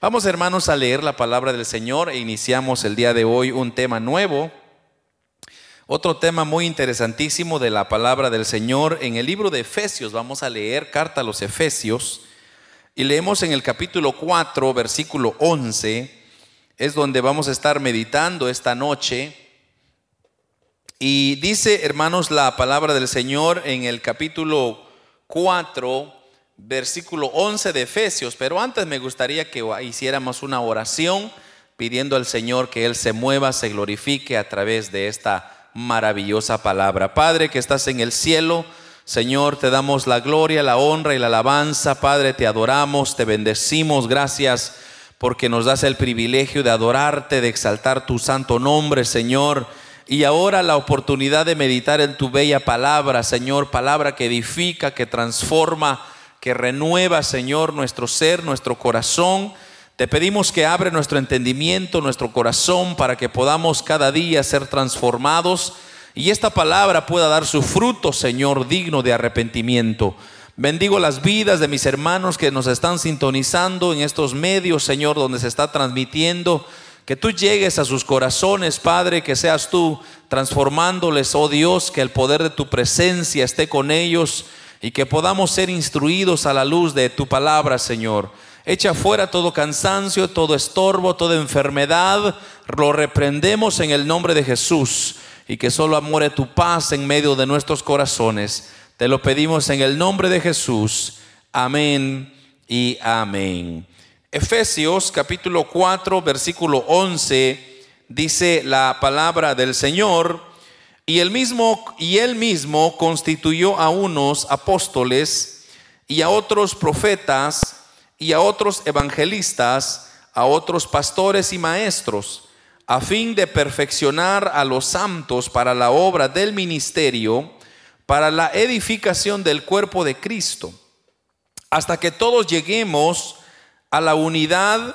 Vamos hermanos a leer la palabra del Señor e iniciamos el día de hoy un tema nuevo. Otro tema muy interesantísimo de la palabra del Señor en el libro de Efesios. Vamos a leer carta a los Efesios y leemos en el capítulo 4, versículo 11. Es donde vamos a estar meditando esta noche. Y dice, hermanos, la palabra del Señor en el capítulo 4, versículo 11 de Efesios, pero antes me gustaría que hiciéramos una oración pidiendo al Señor que Él se mueva, se glorifique a través de esta maravillosa palabra. Padre que estás en el cielo, Señor, te damos la gloria, la honra y la alabanza. Padre, te adoramos, te bendecimos. Gracias porque nos das el privilegio de adorarte, de exaltar tu santo nombre, Señor. Y ahora la oportunidad de meditar en tu bella palabra, Señor, palabra que edifica, que transforma que renueva, Señor, nuestro ser, nuestro corazón. Te pedimos que abre nuestro entendimiento, nuestro corazón, para que podamos cada día ser transformados y esta palabra pueda dar su fruto, Señor, digno de arrepentimiento. Bendigo las vidas de mis hermanos que nos están sintonizando en estos medios, Señor, donde se está transmitiendo. Que tú llegues a sus corazones, Padre, que seas tú transformándoles, oh Dios, que el poder de tu presencia esté con ellos y que podamos ser instruidos a la luz de tu palabra, Señor. Echa fuera todo cansancio, todo estorbo, toda enfermedad. Lo reprendemos en el nombre de Jesús y que solo amore tu paz en medio de nuestros corazones. Te lo pedimos en el nombre de Jesús. Amén y amén. Efesios capítulo 4, versículo 11 dice la palabra del Señor. Y él mismo, y él mismo constituyó a unos apóstoles y a otros profetas y a otros evangelistas, a otros pastores y maestros, a fin de perfeccionar a los santos para la obra del ministerio, para la edificación del cuerpo de Cristo, hasta que todos lleguemos a la unidad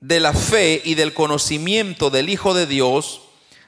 de la fe y del conocimiento del Hijo de Dios,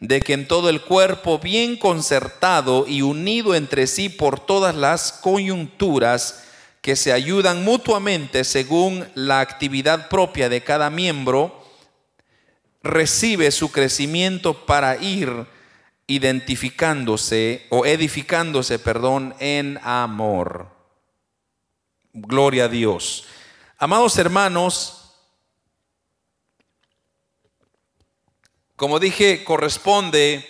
de que en todo el cuerpo, bien concertado y unido entre sí por todas las coyunturas que se ayudan mutuamente según la actividad propia de cada miembro, recibe su crecimiento para ir identificándose o edificándose, perdón, en amor. Gloria a Dios. Amados hermanos, Como dije, corresponde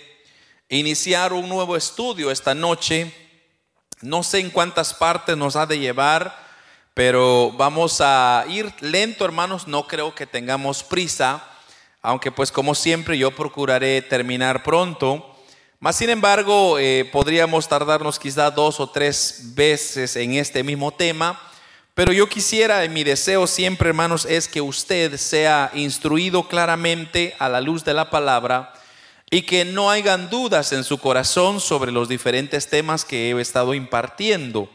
iniciar un nuevo estudio esta noche. No sé en cuántas partes nos ha de llevar, pero vamos a ir lento, hermanos. No creo que tengamos prisa, aunque pues como siempre yo procuraré terminar pronto. Más sin embargo, eh, podríamos tardarnos quizá dos o tres veces en este mismo tema pero yo quisiera, mi deseo siempre, hermanos, es que usted sea instruido claramente a la luz de la palabra y que no hayan dudas en su corazón sobre los diferentes temas que he estado impartiendo.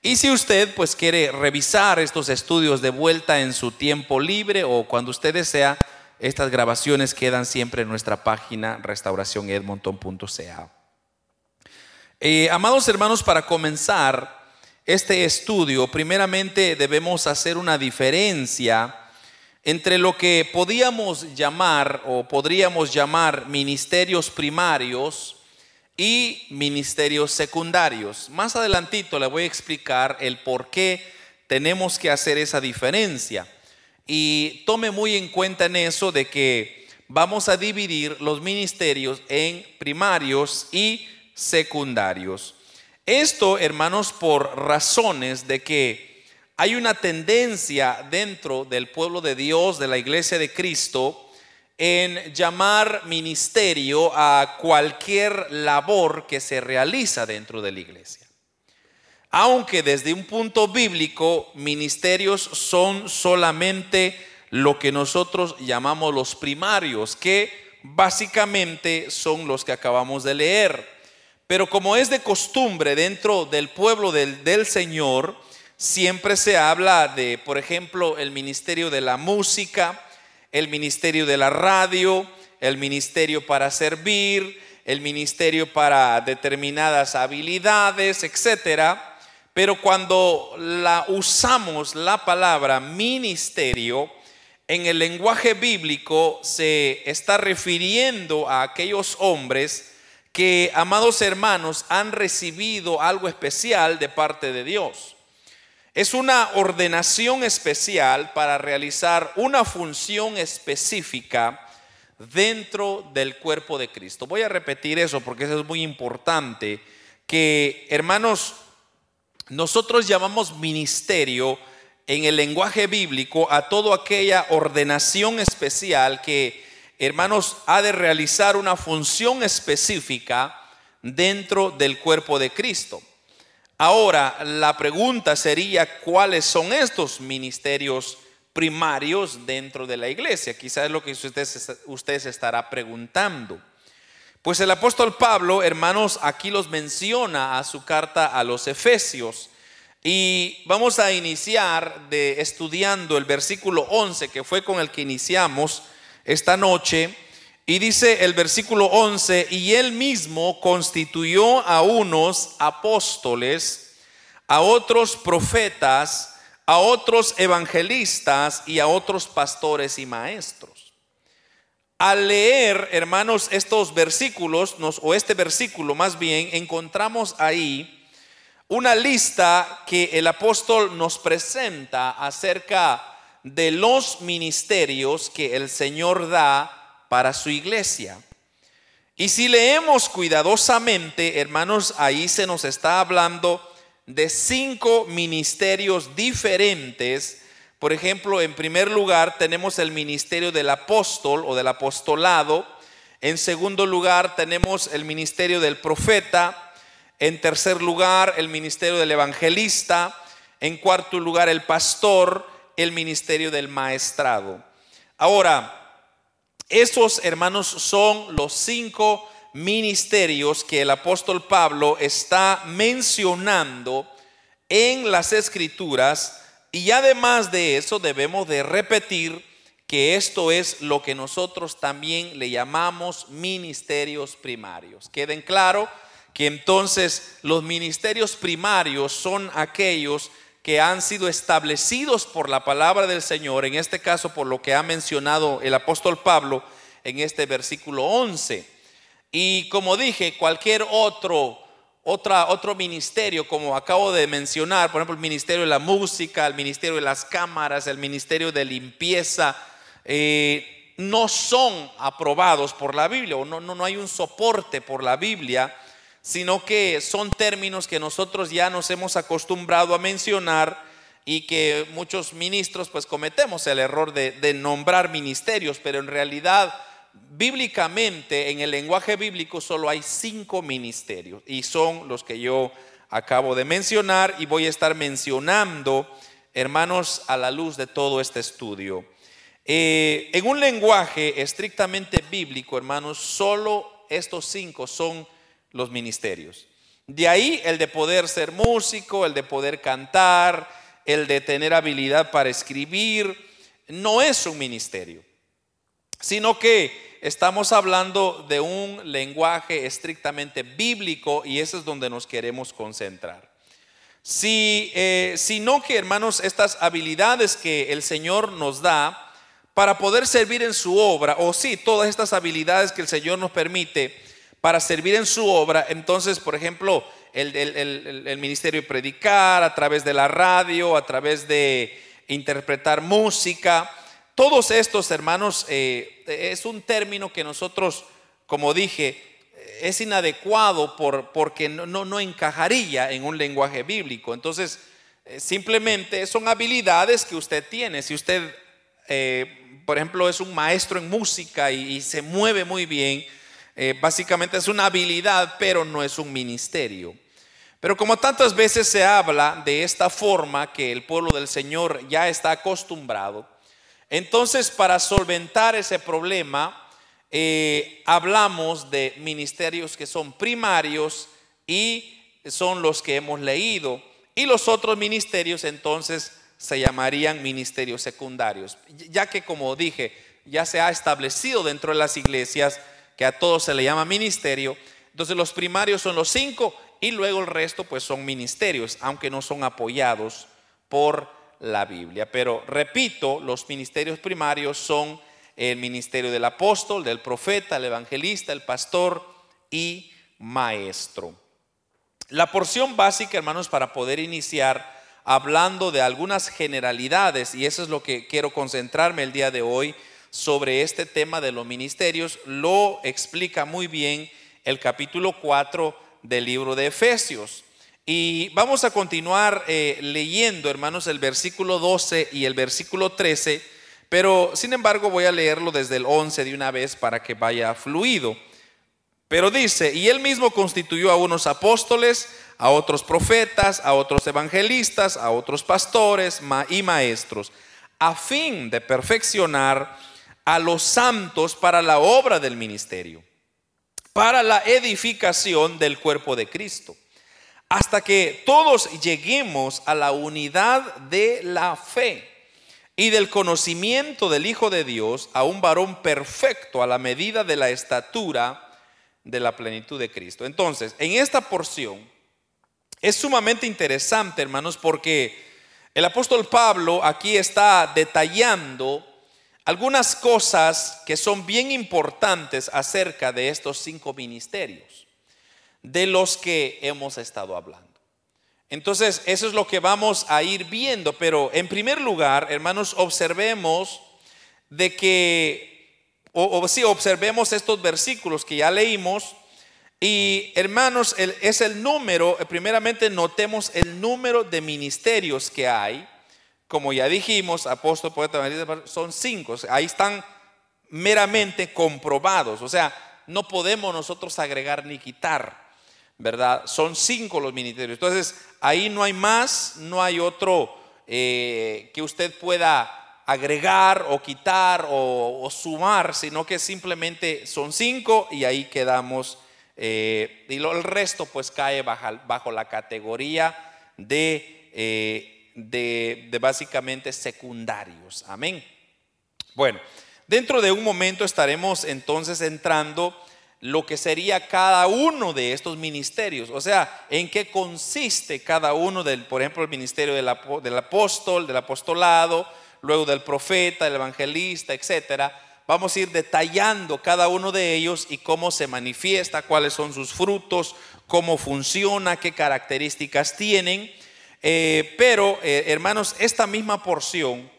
Y si usted pues quiere revisar estos estudios de vuelta en su tiempo libre o cuando usted desea, estas grabaciones quedan siempre en nuestra página restauracionedmonton.ca. Eh, amados hermanos, para comenzar, este estudio, primeramente debemos hacer una diferencia entre lo que podíamos llamar o podríamos llamar ministerios primarios y ministerios secundarios. Más adelantito le voy a explicar el por qué tenemos que hacer esa diferencia. Y tome muy en cuenta en eso de que vamos a dividir los ministerios en primarios y secundarios. Esto, hermanos, por razones de que hay una tendencia dentro del pueblo de Dios, de la iglesia de Cristo, en llamar ministerio a cualquier labor que se realiza dentro de la iglesia. Aunque desde un punto bíblico, ministerios son solamente lo que nosotros llamamos los primarios, que básicamente son los que acabamos de leer. Pero como es de costumbre dentro del pueblo del, Señor, siempre se habla de, por ejemplo, el ministerio de la música, el ministerio de la radio, el ministerio para servir, el ministerio para determinadas habilidades, etcétera. Pero cuando la usamos la palabra ministerio, en el lenguaje bíblico se está refiriendo a aquellos hombres que, amados hermanos, han recibido algo especial de parte de Dios. Es una ordenación especial para realizar una función específica dentro del cuerpo de Cristo. Voy a repetir eso porque eso es muy importante, que hermanos, nosotros llamamos ministerio en el lenguaje bíblico a toda aquella ordenación especial que, hermanos, ha de realizar una función específica dentro del cuerpo de Cristo. Ahora, la pregunta sería, ¿cuáles son estos ministerios primarios dentro de la iglesia? Quizás es lo que usted, se estará preguntando. Pues el apóstol Pablo, hermanos, aquí los menciona a su carta a los Efesios. Y vamos a iniciar de estudiando el versículo 11, que fue con el que iniciamos esta noche. Y dice el versículo 11, y él mismo constituyó a unos apóstoles, a otros profetas, a otros evangelistas y a otros pastores y maestros. Al leer, hermanos, estos versículos, o este versículo más bien, encontramos ahí una lista que el apóstol nos presenta acerca de los ministerios que el Señor da para su iglesia. Y si leemos cuidadosamente, hermanos, ahí se nos está hablando de cinco ministerios diferentes. Por ejemplo, en primer lugar tenemos el ministerio del apóstol o del apostolado. En segundo lugar tenemos el ministerio del profeta. En tercer lugar, el ministerio del evangelista. En cuarto lugar, el pastor, el ministerio del maestrado. Ahora, esos hermanos son los cinco ministerios que el apóstol Pablo está mencionando en las escrituras y además de eso debemos de repetir que esto es lo que nosotros también le llamamos ministerios primarios. Queden claro que entonces los ministerios primarios son aquellos que han sido establecidos por la palabra del Señor, en este caso por lo que ha mencionado el apóstol Pablo en este versículo 11. Y como dije, cualquier otro, otra, otro ministerio, como acabo de mencionar, por ejemplo, el ministerio de la música, el ministerio de las cámaras, el ministerio de limpieza, eh, no son aprobados por la Biblia, o no, no, no hay un soporte por la Biblia sino que son términos que nosotros ya nos hemos acostumbrado a mencionar y que muchos ministros pues cometemos el error de, nombrar ministerios, pero en realidad bíblicamente, en el lenguaje bíblico solo hay cinco ministerios y son los que yo acabo de mencionar y voy a estar mencionando, hermanos, a la luz de todo este estudio. Eh, en un lenguaje estrictamente bíblico, hermanos, solo estos cinco son los ministerios. De ahí el de poder ser músico, el de poder cantar, el de tener habilidad para escribir, no es un ministerio, sino que estamos hablando de un lenguaje estrictamente bíblico y eso es donde nos queremos concentrar. Si, eh, sino que, hermanos, estas habilidades que el Señor nos da para poder servir en su obra, o sí, todas estas habilidades que el Señor nos permite, para servir en su obra. Entonces, por ejemplo, el, ministerio de predicar, a través de la radio, a través de interpretar música. Todos estos, hermanos, eh, es un término que nosotros, como dije, es inadecuado por, porque no, encajaría en un lenguaje bíblico. Entonces, eh, simplemente son habilidades que usted tiene. Si usted, eh, por ejemplo, es un maestro en música y se mueve muy bien, eh, básicamente es una habilidad, pero no es un ministerio. Pero como tantas veces se habla de esta forma que el pueblo del Señor ya está acostumbrado, Entonces, para solventar ese problema, eh, hablamos de ministerios que son primarios y son los que hemos leído. Y los otros ministerios entonces se llamarían ministerios secundarios, ya que como dije, ya se ha establecido dentro de las iglesias que a todos se le llama ministerio. Entonces los primarios son los cinco y luego el resto pues son ministerios, aunque no son apoyados por la Biblia. Pero repito, los ministerios primarios son el ministerio del apóstol, del profeta, el evangelista, el pastor y maestro. La porción básica, hermanos, para poder iniciar hablando de algunas generalidades, y eso es lo que quiero concentrarme el día de hoy sobre este tema de los ministerios, lo explica muy bien el capítulo 4 del libro de Efesios. Y vamos a continuar eh, leyendo, hermanos, el versículo 12 y el versículo 13, pero sin embargo voy a leerlo desde el 11 de una vez para que vaya fluido. Pero dice, y él mismo constituyó a unos apóstoles, a otros profetas, a otros evangelistas, a otros pastores y maestros, a fin de perfeccionar a los santos para la obra del ministerio, para la edificación del cuerpo de Cristo, hasta que todos lleguemos a la unidad de la fe y del conocimiento del Hijo de Dios, a un varón perfecto a la medida de la estatura de la plenitud de Cristo. Entonces, en esta porción, es sumamente interesante, hermanos, porque el apóstol Pablo aquí está detallando algunas cosas que son bien importantes acerca de estos cinco ministerios, de los que hemos estado hablando. Entonces, eso es lo que vamos a ir viendo, pero en primer lugar, hermanos, observemos de que, o, o sí, observemos estos versículos que ya leímos, y hermanos, es el número, primeramente notemos el número de ministerios que hay. Como ya dijimos, apóstol, poeta, son cinco. Ahí están meramente comprobados. O sea, no podemos nosotros agregar ni quitar, ¿verdad? Son cinco los ministerios. Entonces, ahí no hay más, no hay otro eh, que usted pueda agregar o quitar o, sumar, sino que simplemente son cinco y ahí quedamos eh, y el resto pues cae bajo, la categoría eh, de, básicamente secundarios. Amén. Bueno, dentro de un momento estaremos entonces entrando lo que sería cada uno de estos ministerios, o sea, en qué consiste cada uno del, por ejemplo, el ministerio del, del apóstol, del apostolado, luego del profeta, del evangelista, etcétera vamos a ir detallando cada uno de ellos y cómo se manifiesta, cuáles son sus frutos, cómo funciona, qué características tienen. Eh, pero, eh, hermanos, esta misma porción,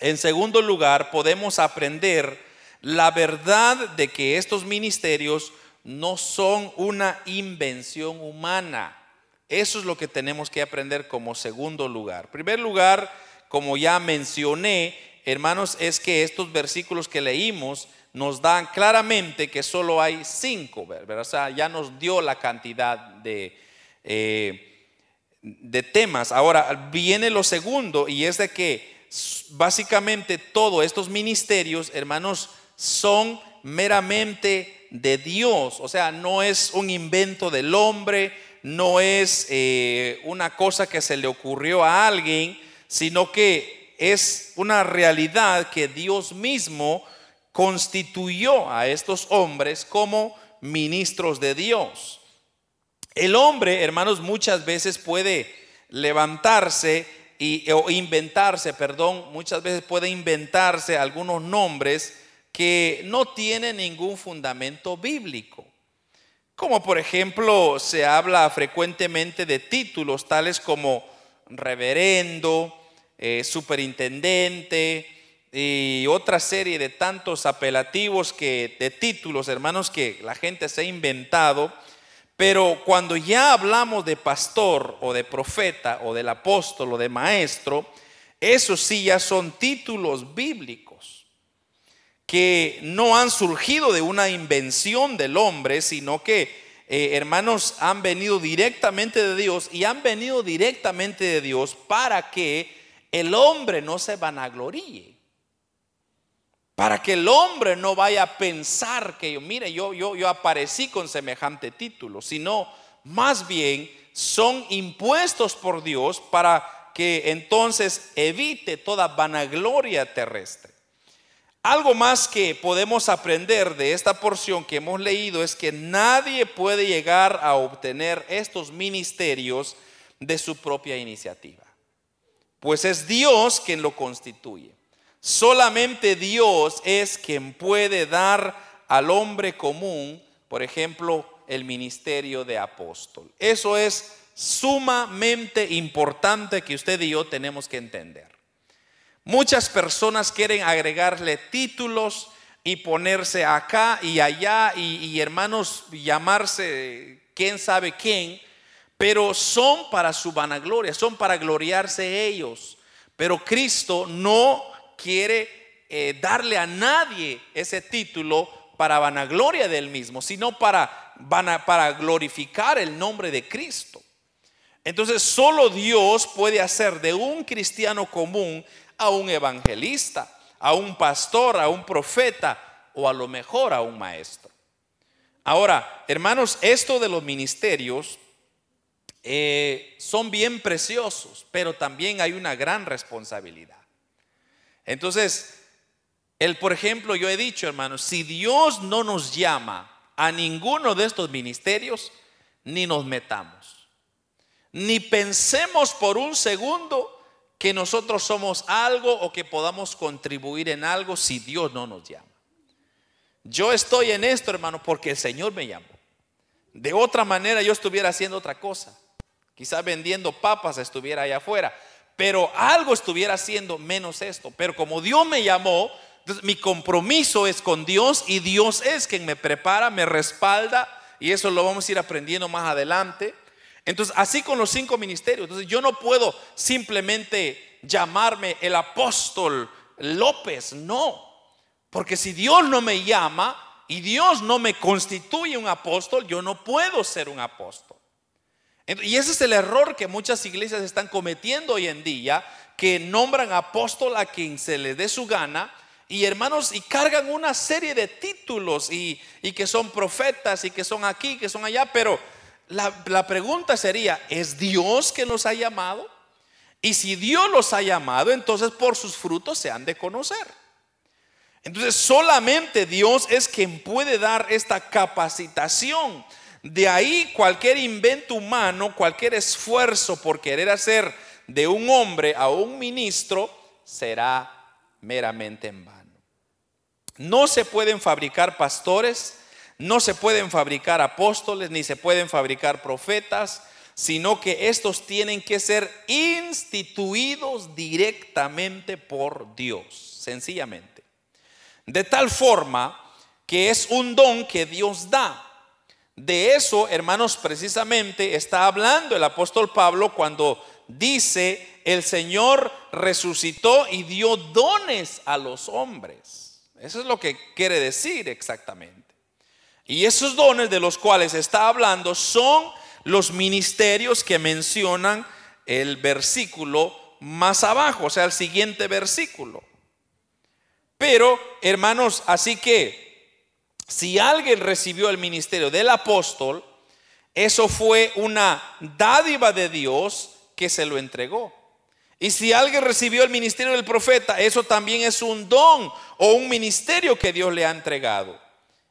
en segundo lugar, podemos aprender la verdad de que estos ministerios no son una invención humana. Eso es lo que tenemos que aprender como segundo lugar. En primer lugar, como ya mencioné, hermanos, es que estos versículos que leímos nos dan claramente que solo hay cinco, ¿verdad? O sea, ya nos dio la cantidad de, eh, de temas. Ahora viene lo segundo y es de que básicamente todos estos ministerios, hermanos, son meramente de Dios. O sea, no es un invento del hombre, no es eh, una cosa que se le ocurrió a alguien, sino que es una realidad que Dios mismo constituyó a estos hombres como ministros de Dios. El hombre, hermanos, muchas veces puede levantarse y, o inventarse, perdón, muchas veces puede inventarse algunos nombres que no tienen ningún fundamento bíblico. Como por ejemplo se habla frecuentemente de títulos tales como reverendo, eh, superintendente y otra serie de tantos apelativos que, de títulos, hermanos, que la gente se ha inventado. Pero cuando ya hablamos de pastor o de profeta o del apóstol o de maestro, esos sí ya son títulos bíblicos que no han surgido de una invención del hombre, sino que, eh, hermanos, han venido directamente de Dios y han venido directamente de Dios para que el hombre no se vanagloríe. Para que el hombre no vaya a pensar que yo, mire, yo, yo, yo aparecí con semejante título, sino más bien son impuestos por Dios para que entonces evite toda vanagloria terrestre. Algo más que podemos aprender de esta porción que hemos leído es que nadie puede llegar a obtener estos ministerios de su propia iniciativa, pues es Dios quien lo constituye. Solamente Dios es quien puede dar al hombre común, por ejemplo, el ministerio de apóstol. Eso es sumamente importante que usted y yo tenemos que entender. Muchas personas quieren agregarle títulos y ponerse acá y allá y, hermanos llamarse quién sabe quién, pero son para su vanagloria, son para gloriarse ellos. Pero Cristo no quiere eh, darle a nadie ese título para vanagloria del mismo, sino para, para glorificar el nombre de Cristo. Entonces solo Dios puede hacer de un cristiano común a un evangelista, a un pastor, a un profeta o a lo mejor a un maestro. Ahora, hermanos, esto de los ministerios eh, son bien preciosos, pero también hay una gran responsabilidad. Entonces, el, por ejemplo, yo he dicho, hermanos, si Dios no nos llama a ninguno de estos ministerios, ni nos metamos ni pensemos por un segundo que nosotros somos algo o que podamos contribuir en algo si Dios no nos llama. Yo estoy en esto, hermano, porque el Señor me llamó. De otra manera yo estuviera haciendo otra cosa. Quizás vendiendo papas estuviera allá afuera. Pero algo estuviera haciendo menos esto. Pero como Dios me llamó, mi compromiso es con Dios y Dios es quien me prepara, me respalda. Y eso lo vamos a ir aprendiendo más adelante. Entonces, así con los cinco ministerios. Entonces, yo no puedo simplemente llamarme el apóstol López, no. Porque si Dios no me llama y Dios no me constituye un apóstol, yo no puedo ser un apóstol. Y ese es el error que muchas iglesias están cometiendo hoy en día, que nombran apóstol a quien se le dé su gana. Y hermanos, y cargan una serie de títulos y, que son profetas y que son aquí, que son allá, pero la, pregunta sería, ¿es Dios que nos ha llamado? Y si Dios los ha llamado, entonces por sus frutos se han de conocer. Entonces solamente Dios es quien puede dar esta capacitación. De ahí cualquier invento humano, cualquier esfuerzo por querer hacer de un hombre a un ministro será meramente en vano. No se pueden fabricar pastores no se pueden fabricar apóstoles ni se pueden fabricar profetas, sino que estos tienen que ser instituidos directamente por Dios, sencillamente. De tal forma que es un don que Dios da. De eso, hermanos, precisamente está hablando el apóstol Pablo cuando dice, el Señor resucitó y dio dones a los hombres. Eso es lo que quiere decir exactamente. Y esos dones de los cuales está hablando son los ministerios que mencionan el versículo más abajo, o sea, el siguiente versículo. Pero, hermanos, así que si alguien recibió el ministerio del apóstol, eso fue una dádiva de Dios que se lo entregó. Y si alguien recibió el ministerio del profeta, eso también es un don o un ministerio que Dios le ha entregado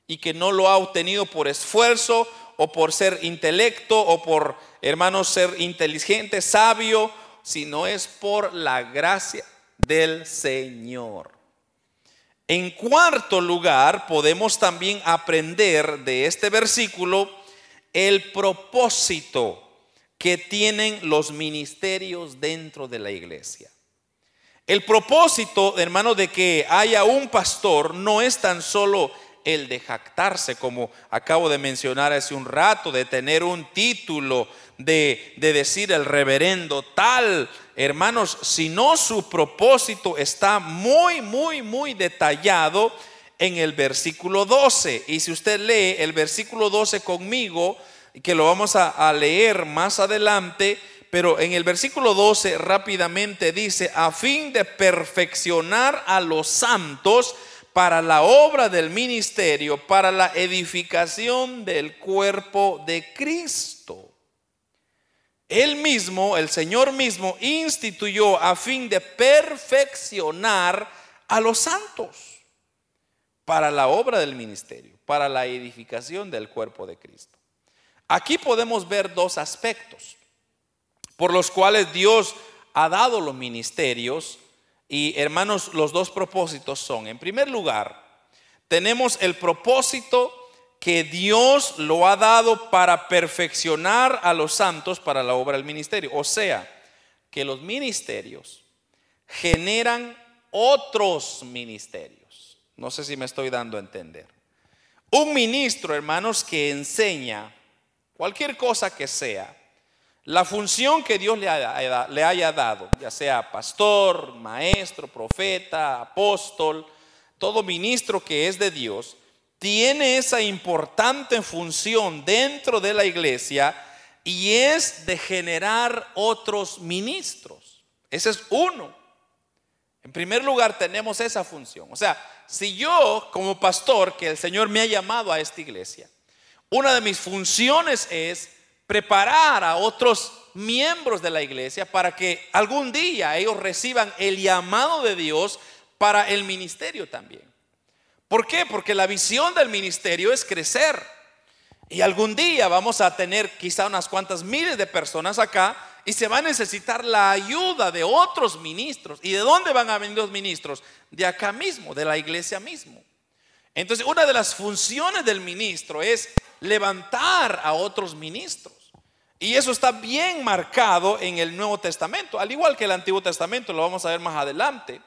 y que no lo ha obtenido por esfuerzo o por ser intelecto o por, hermanos, ser inteligente, sabio, sino es por la gracia del Señor. En cuarto lugar, podemos también aprender de este versículo el propósito que tienen los ministerios dentro de la iglesia. El propósito, hermano, de que haya un pastor no es tan solo el de jactarse, como acabo de mencionar hace un rato, de tener un título, de, decir el reverendo tal, hermanos, sino su propósito está muy, muy, muy detallado en el versículo 12. Y si usted lee el versículo 12 conmigo, que lo vamos a, a leer más adelante, pero en el versículo 12 rápidamente dice, a fin de perfeccionar a los santos, para la obra del ministerio, para la edificación del cuerpo de Cristo. Él mismo, el Señor mismo, instituyó a fin de perfeccionar a los santos para la obra del ministerio, para la edificación del cuerpo de Cristo. Aquí podemos ver dos aspectos por los cuales Dios ha dado los ministerios y hermanos, los dos propósitos son, en primer lugar, tenemos el propósito que Dios lo ha dado para perfeccionar a los santos para la obra del ministerio. O sea, que los ministerios generan otros ministerios. No sé si me estoy dando a entender. Un ministro, hermanos, que enseña cualquier cosa que sea, la función que Dios le haya, dado, ya sea pastor, maestro, profeta, apóstol, todo ministro que es de Dios, tiene esa importante función dentro de la iglesia y es de generar otros ministros. Ese es uno. En primer lugar tenemos esa función. O sea, si yo como pastor, que el Señor me ha llamado a esta iglesia, una de mis funciones es preparar a otros miembros de la iglesia para que algún día ellos reciban el llamado de Dios para el ministerio también. ¿Por qué? Porque la visión del ministerio es crecer. Y algún día vamos a tener quizá unas cuantas miles de personas acá y se va a necesitar la ayuda de otros ministros. ¿Y de dónde van a venir los ministros? De acá mismo, de la iglesia mismo. Entonces, una de las funciones del ministro es levantar a otros ministros. Y eso está bien marcado en el Nuevo Testamento, al igual que el Antiguo Testamento, lo vamos a ver más adelante.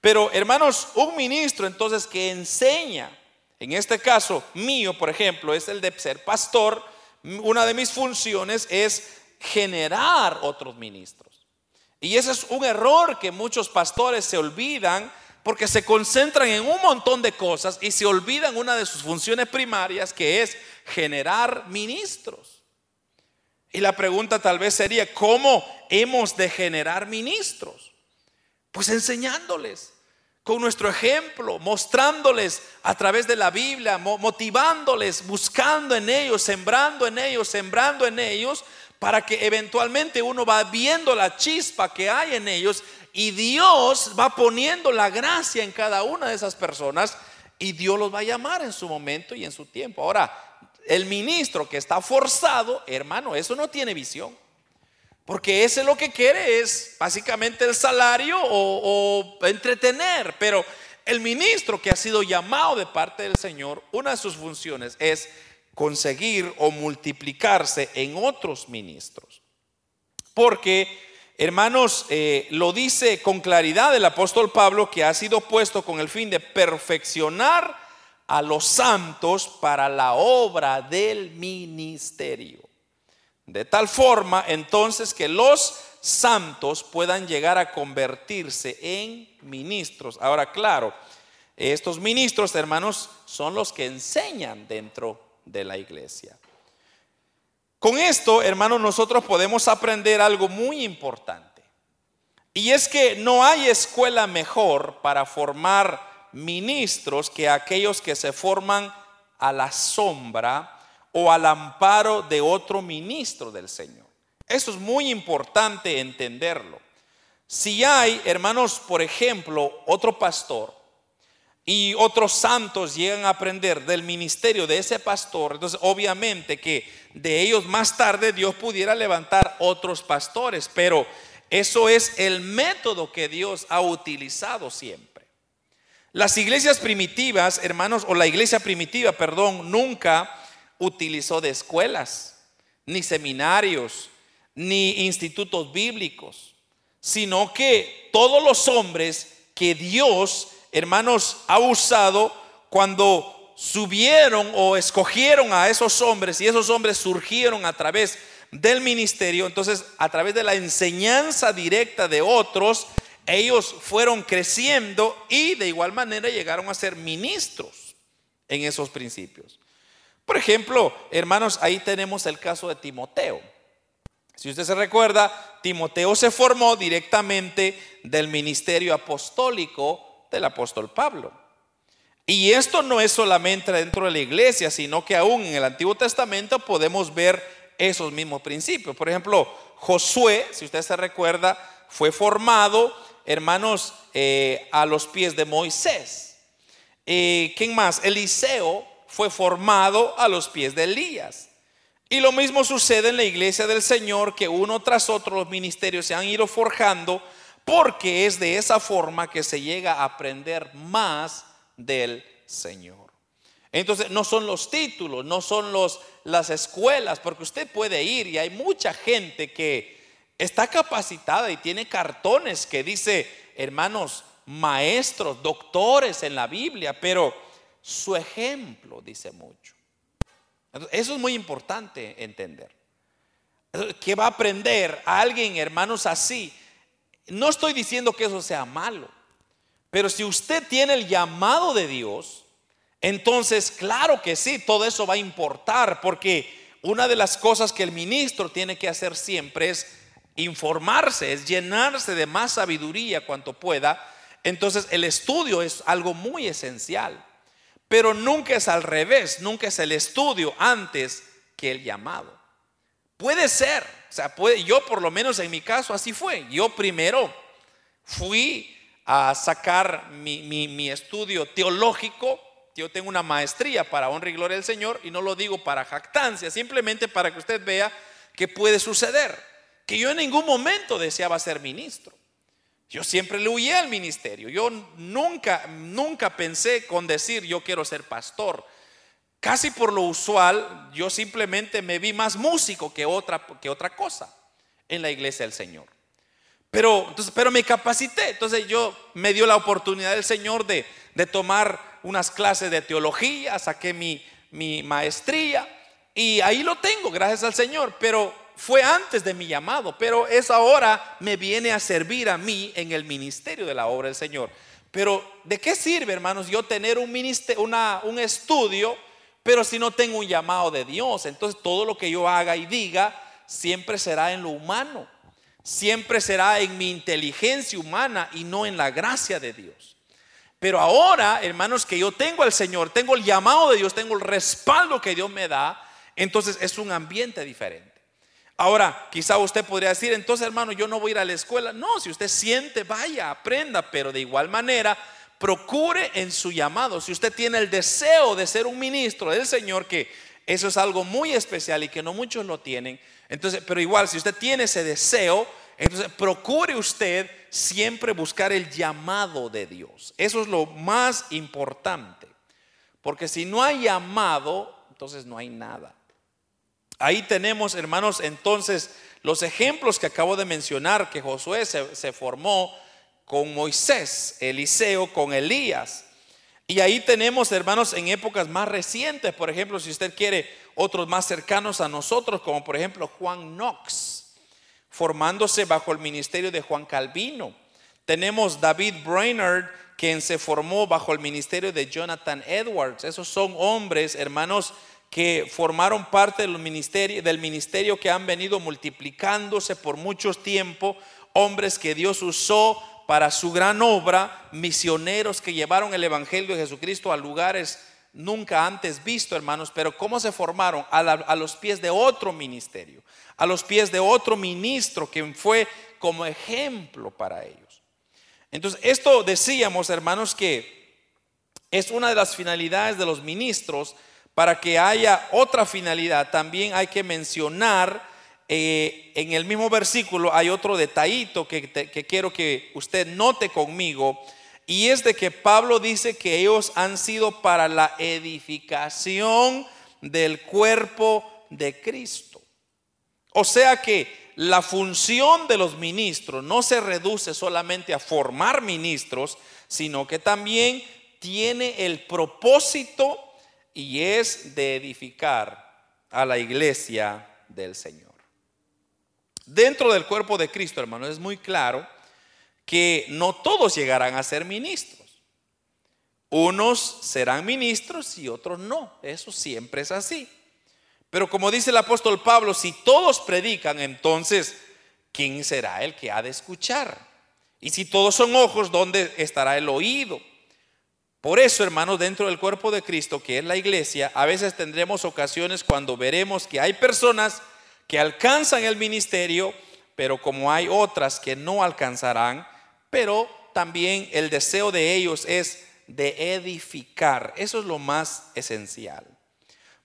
Pero hermanos, un ministro entonces que enseña, en este caso mío, por ejemplo, es el de ser pastor, una de mis funciones es generar otros ministros. Y ese es un error que muchos pastores se olvidan porque se concentran en un montón de cosas y se olvidan una de sus funciones primarias que es generar ministros. Y la pregunta tal vez sería, ¿cómo hemos de generar ministros? Pues enseñándoles con nuestro ejemplo, mostrándoles a través de la Biblia, motivándoles, buscando en ellos, sembrando en ellos, sembrando en ellos, para que eventualmente uno va viendo la chispa que hay en ellos y Dios va poniendo la gracia en cada una de esas personas y Dios los va a llamar en su momento y en su tiempo. Ahora, el ministro que está forzado, hermano, eso no tiene visión. Porque ese lo que quiere es básicamente el salario o, entretener. Pero el ministro que ha sido llamado de parte del Señor, una de sus funciones es conseguir o multiplicarse en otros ministros. Porque, hermanos, eh, lo dice con claridad el apóstol Pablo que ha sido puesto con el fin de perfeccionar a los santos para la obra del ministerio. De tal forma entonces que los santos puedan llegar a convertirse en ministros. Ahora, claro, estos ministros, hermanos, son los que enseñan dentro de la iglesia. Con esto, hermanos, nosotros podemos aprender algo muy importante. Y es que no hay escuela mejor para formar ministros que aquellos que se forman a la sombra o al amparo de otro ministro del Señor. Eso es muy importante entenderlo. Si hay, hermanos, por ejemplo, otro pastor y otros santos llegan a aprender del ministerio de ese pastor, entonces obviamente que de ellos más tarde Dios pudiera levantar otros pastores, pero eso es el método que Dios ha utilizado siempre. Las iglesias primitivas, hermanos, o la iglesia primitiva, perdón, nunca utilizó de escuelas, ni seminarios, ni institutos bíblicos, sino que todos los hombres que Dios, hermanos, ha usado cuando subieron o escogieron a esos hombres y esos hombres surgieron a través del ministerio, entonces a través de la enseñanza directa de otros, ellos fueron creciendo y de igual manera llegaron a ser ministros en esos principios. Por ejemplo, hermanos, ahí tenemos el caso de Timoteo. Si usted se recuerda, Timoteo se formó directamente del ministerio apostólico del apóstol Pablo. Y esto no es solamente dentro de la iglesia, sino que aún en el Antiguo Testamento podemos ver esos mismos principios. Por ejemplo, Josué, si usted se recuerda, fue formado, hermanos, eh, a los pies de Moisés. Eh, ¿Quién más? Eliseo fue formado a los pies de Elías. Y lo mismo sucede en la iglesia del Señor, que uno tras otro los ministerios se han ido forjando, porque es de esa forma que se llega a aprender más del Señor. Entonces, no son los títulos, no son los, las escuelas, porque usted puede ir y hay mucha gente que está capacitada y tiene cartones que dice, hermanos, maestros, doctores en la Biblia, pero su ejemplo dice mucho. Eso es muy importante entender. ¿Qué va a aprender a alguien, hermanos, así? No estoy diciendo que eso sea malo, pero si usted tiene el llamado de Dios, entonces claro que sí, todo eso va a importar, porque una de las cosas que el ministro tiene que hacer siempre es informarse, es llenarse de más sabiduría cuanto pueda. Entonces el estudio es algo muy esencial. Pero nunca es al revés, nunca es el estudio antes que el llamado. Puede ser, o sea, puede, yo por lo menos en mi caso así fue. Yo primero fui a sacar mi, estudio teológico. Yo tengo una maestría para honra y gloria del Señor y no lo digo para jactancia, simplemente para que usted vea que puede suceder. Que yo en ningún momento deseaba ser ministro. Yo siempre le huí al ministerio. Yo nunca, nunca pensé con decir yo quiero ser pastor. Casi por lo usual, yo simplemente me vi más músico que otra, que otra cosa en la iglesia del Señor. Pero, entonces, pero me capacité. Entonces yo me dio la oportunidad del Señor de, de tomar unas clases de teología, saqué mi, mi maestría y ahí lo tengo, gracias al Señor. Pero fue antes de mi llamado, pero es ahora me viene a servir a mí en el ministerio de la obra del Señor. Pero ¿de qué sirve, hermanos, yo tener un, ministerio, una, un estudio, pero si no tengo un llamado de Dios? Entonces todo lo que yo haga y diga siempre será en lo humano, siempre será en mi inteligencia humana y no en la gracia de Dios. Pero ahora, hermanos, que yo tengo al Señor, tengo el llamado de Dios, tengo el respaldo que Dios me da, entonces es un ambiente diferente. Ahora, quizá usted podría decir, entonces hermano, yo no voy a ir a la escuela. No, si usted siente, vaya, aprenda, pero de igual manera, procure en su llamado. Si usted tiene el deseo de ser un ministro del Señor, que eso es algo muy especial y que no muchos lo tienen, entonces, pero igual, si usted tiene ese deseo, entonces procure usted siempre buscar el llamado de Dios. Eso es lo más importante. Porque si no hay llamado, entonces no hay nada. Ahí tenemos, hermanos, entonces los ejemplos que acabo de mencionar, que Josué se, formó con Moisés, Eliseo con Elías. Y ahí tenemos, hermanos, en épocas más recientes, por ejemplo, si usted quiere otros más cercanos a nosotros, como por ejemplo Juan Knox, formándose bajo el ministerio de Juan Calvino. Tenemos David Brainerd, quien se formó bajo el ministerio de Jonathan Edwards. Esos son hombres, hermanos, que formaron parte del ministerio, del ministerio que han venido multiplicándose por mucho tiempo, hombres que Dios usó para su gran obra, misioneros que llevaron el Evangelio de Jesucristo a lugares nunca antes visto, hermanos, pero ¿cómo se formaron? A, a, los pies de otro ministerio, a los pies de otro ministro que fue como ejemplo para ellos. Entonces, esto decíamos, hermanos, que es una de las finalidades de los ministros, para que haya otra finalidad, también hay que mencionar eh, en el mismo versículo, hay otro detallito que, que quiero que usted note conmigo, y es de que Pablo dice que ellos han sido para la edificación del cuerpo de Cristo. O sea que la función de los ministros no se reduce solamente a formar ministros, sino que también tiene el propósito y es de edificar a la iglesia del Señor. Dentro del cuerpo de Cristo, hermano, es muy claro que no todos llegarán a ser ministros. Unos serán ministros y otros no. Eso siempre es así. Pero como dice el apóstol Pablo, si todos predican, entonces, ¿quién será el que ha de escuchar? Y si todos son ojos, ¿dónde estará el oído? Por eso, hermanos, dentro del cuerpo de Cristo, que es la iglesia, a veces tendremos ocasiones cuando veremos que hay personas que alcanzan el ministerio, pero como hay otras que no alcanzarán, pero también el deseo de ellos es de edificar. Eso es lo más esencial.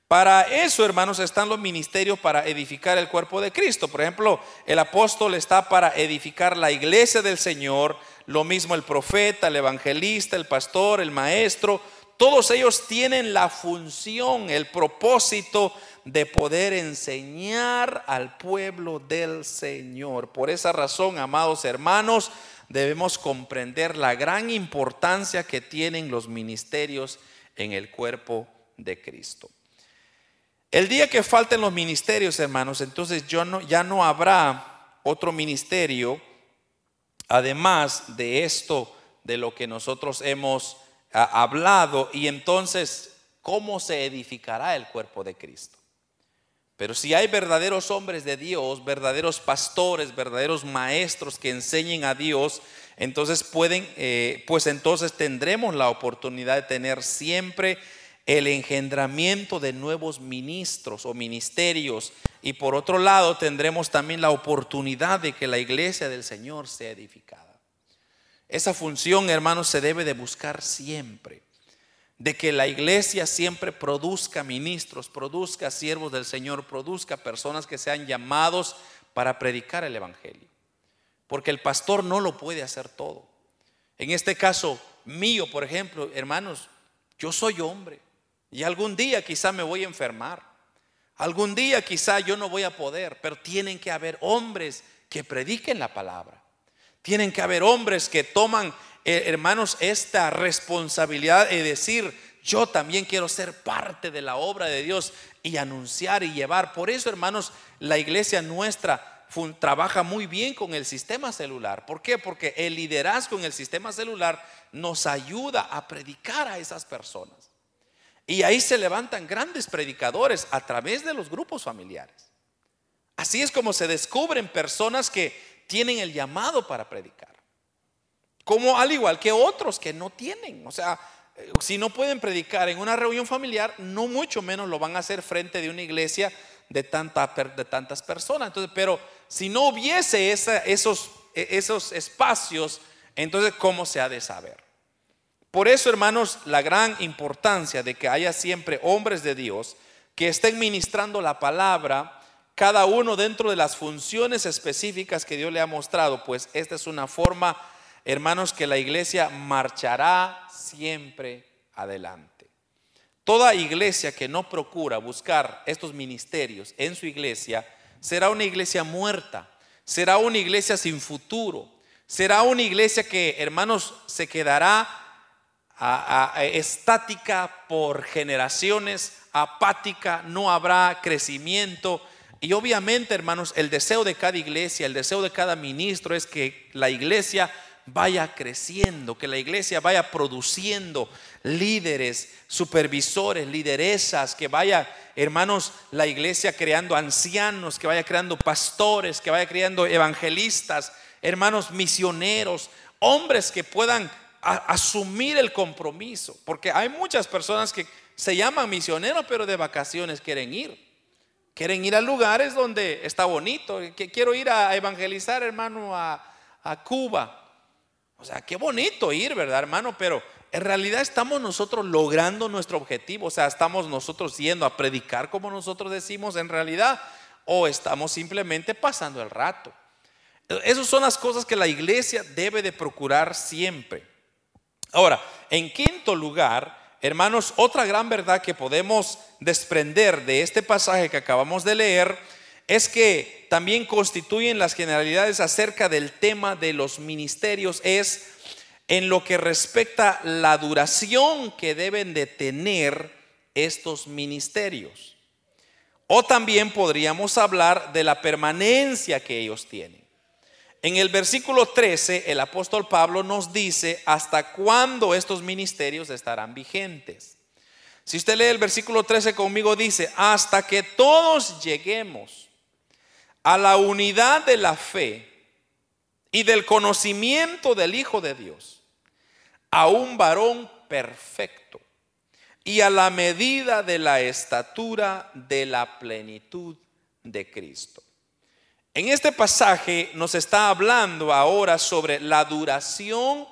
Para eso, hermanos, están los ministerios para edificar el cuerpo de Cristo. Por ejemplo, el apóstol está para edificar la iglesia del Señor, lo mismo el profeta, el evangelista, el pastor, el maestro. Todos ellos tienen la función, el propósito de poder enseñar al pueblo del Señor. Por esa razón, amados hermanos, debemos comprender la gran importancia que tienen los ministerios en el cuerpo de Cristo. El día que falten los ministerios, hermanos, entonces yo no, ya no habrá otro ministerio, además de esto, de lo que nosotros hemos ah, hablado, y entonces, ¿cómo se edificará el cuerpo de Cristo? Pero si hay verdaderos hombres de Dios, verdaderos pastores, verdaderos maestros que enseñen a Dios, entonces pueden, eh, pues entonces tendremos la oportunidad de tener siempre el engendramiento de nuevos ministros o ministerios. Y por otro lado, tendremos también la oportunidad de que la iglesia del Señor sea edificada. Esa función, hermanos, se debe de buscar siempre. De que la iglesia siempre produzca ministros, produzca siervos del Señor, produzca personas que sean llamados para predicar el Evangelio. Porque el pastor no lo puede hacer todo. En este caso mío, por ejemplo, hermanos, yo soy hombre. Y algún día quizá me voy a enfermar. Algún día quizá yo no voy a poder, pero tienen que haber hombres que prediquen la palabra. Tienen que haber hombres que toman, eh, hermanos, esta responsabilidad de decir, yo también quiero ser parte de la obra de Dios y anunciar y llevar. Por eso, hermanos, la iglesia nuestra trabaja muy bien con el sistema celular. ¿Por qué? Porque el liderazgo en el sistema celular nos ayuda a predicar a esas personas. Y ahí se levantan grandes predicadores a través de los grupos familiares. Así es como se descubren personas que tienen el llamado para predicar. Como al igual que otros que no tienen. O sea, eh, si no pueden predicar en una reunión familiar, no mucho menos lo van a hacer frente de una iglesia de, tanta, de tantas personas. Entonces, pero si no hubiese e, esos espacios, entonces, ¿cómo se ha de saber? Por eso, hermanos, la gran importancia de que haya siempre hombres de Dios que estén ministrando la palabra, cada uno dentro de las funciones específicas que Dios le ha mostrado, pues esta es una forma, hermanos, que la iglesia marchará siempre adelante. Toda iglesia que no procura buscar estos ministerios en su iglesia será una iglesia muerta, será una iglesia sin futuro, será una iglesia que, hermanos, se quedará estática por generaciones, apática, no habrá crecimiento. Y obviamente, hermanos, el deseo de cada iglesia, el deseo de cada ministro es que la iglesia vaya creciendo, que la iglesia vaya produciendo líderes, supervisores, lideresas, que vaya, hermanos, la iglesia creando ancianos, que vaya creando pastores, que vaya creando evangelistas, hermanos misioneros, hombres que puedan asumir el compromiso, porque hay muchas personas que se llaman misioneros, pero de vacaciones quieren ir. Quieren ir a lugares donde está bonito. Quiero ir a evangelizar, hermano, a, a Cuba. O sea, qué bonito ir, ¿verdad, hermano? Pero en realidad estamos nosotros logrando nuestro objetivo. O sea, estamos nosotros yendo a predicar como nosotros decimos en realidad. O estamos simplemente pasando el rato. Esas son las cosas que la iglesia debe de procurar siempre. Ahora, en quinto lugar, hermanos, otra gran verdad que podemos desprender de este pasaje que acabamos de leer es que también constituyen las generalidades acerca del tema de los ministerios, es en lo que respecta la duración que deben de tener estos ministerios. O también podríamos hablar de la permanencia que ellos tienen. En el versículo 13, el apóstol Pablo nos dice hasta cuándo estos ministerios estarán vigentes. Si usted lee el versículo 13 conmigo, dice, hasta que todos lleguemos a la unidad de la fe y del conocimiento del Hijo de Dios, a un varón perfecto y a la medida de la estatura de la plenitud de Cristo. En este pasaje nos está hablando ahora sobre la duración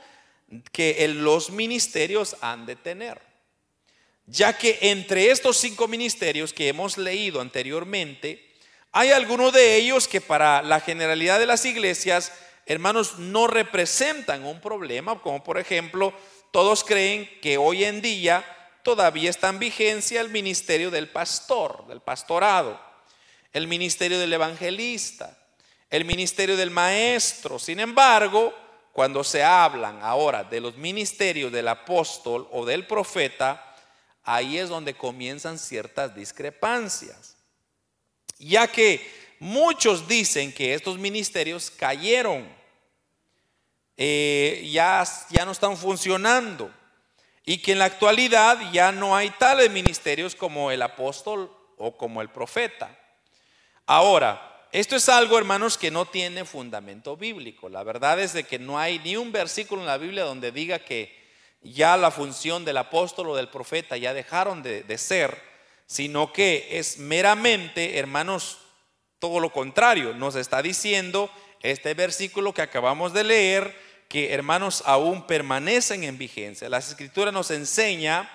que los ministerios han de tener. Ya que entre estos cinco ministerios que hemos leído anteriormente, hay algunos de ellos que para la generalidad de las iglesias, hermanos, no representan un problema, como por ejemplo, todos creen que hoy en día todavía está en vigencia el ministerio del pastor, del pastorado, el ministerio del evangelista, el ministerio del maestro. Sin embargo, cuando se hablan ahora de los ministerios del apóstol o del profeta, ahí es donde comienzan ciertas discrepancias. Ya que muchos dicen que estos ministerios cayeron, eh, ya, ya no están funcionando y que en la actualidad ya no hay tales ministerios como el apóstol o como el profeta. Ahora, esto es algo, hermanos, que no tiene fundamento bíblico. La verdad es de que no hay ni un versículo en la Biblia donde diga que ya la función del apóstol o del profeta ya dejaron de, ser, sino que es meramente, hermanos, todo lo contrario. Nos está diciendo este versículo que acabamos de leer, que hermanos aún permanecen en vigencia. La escritura nos enseña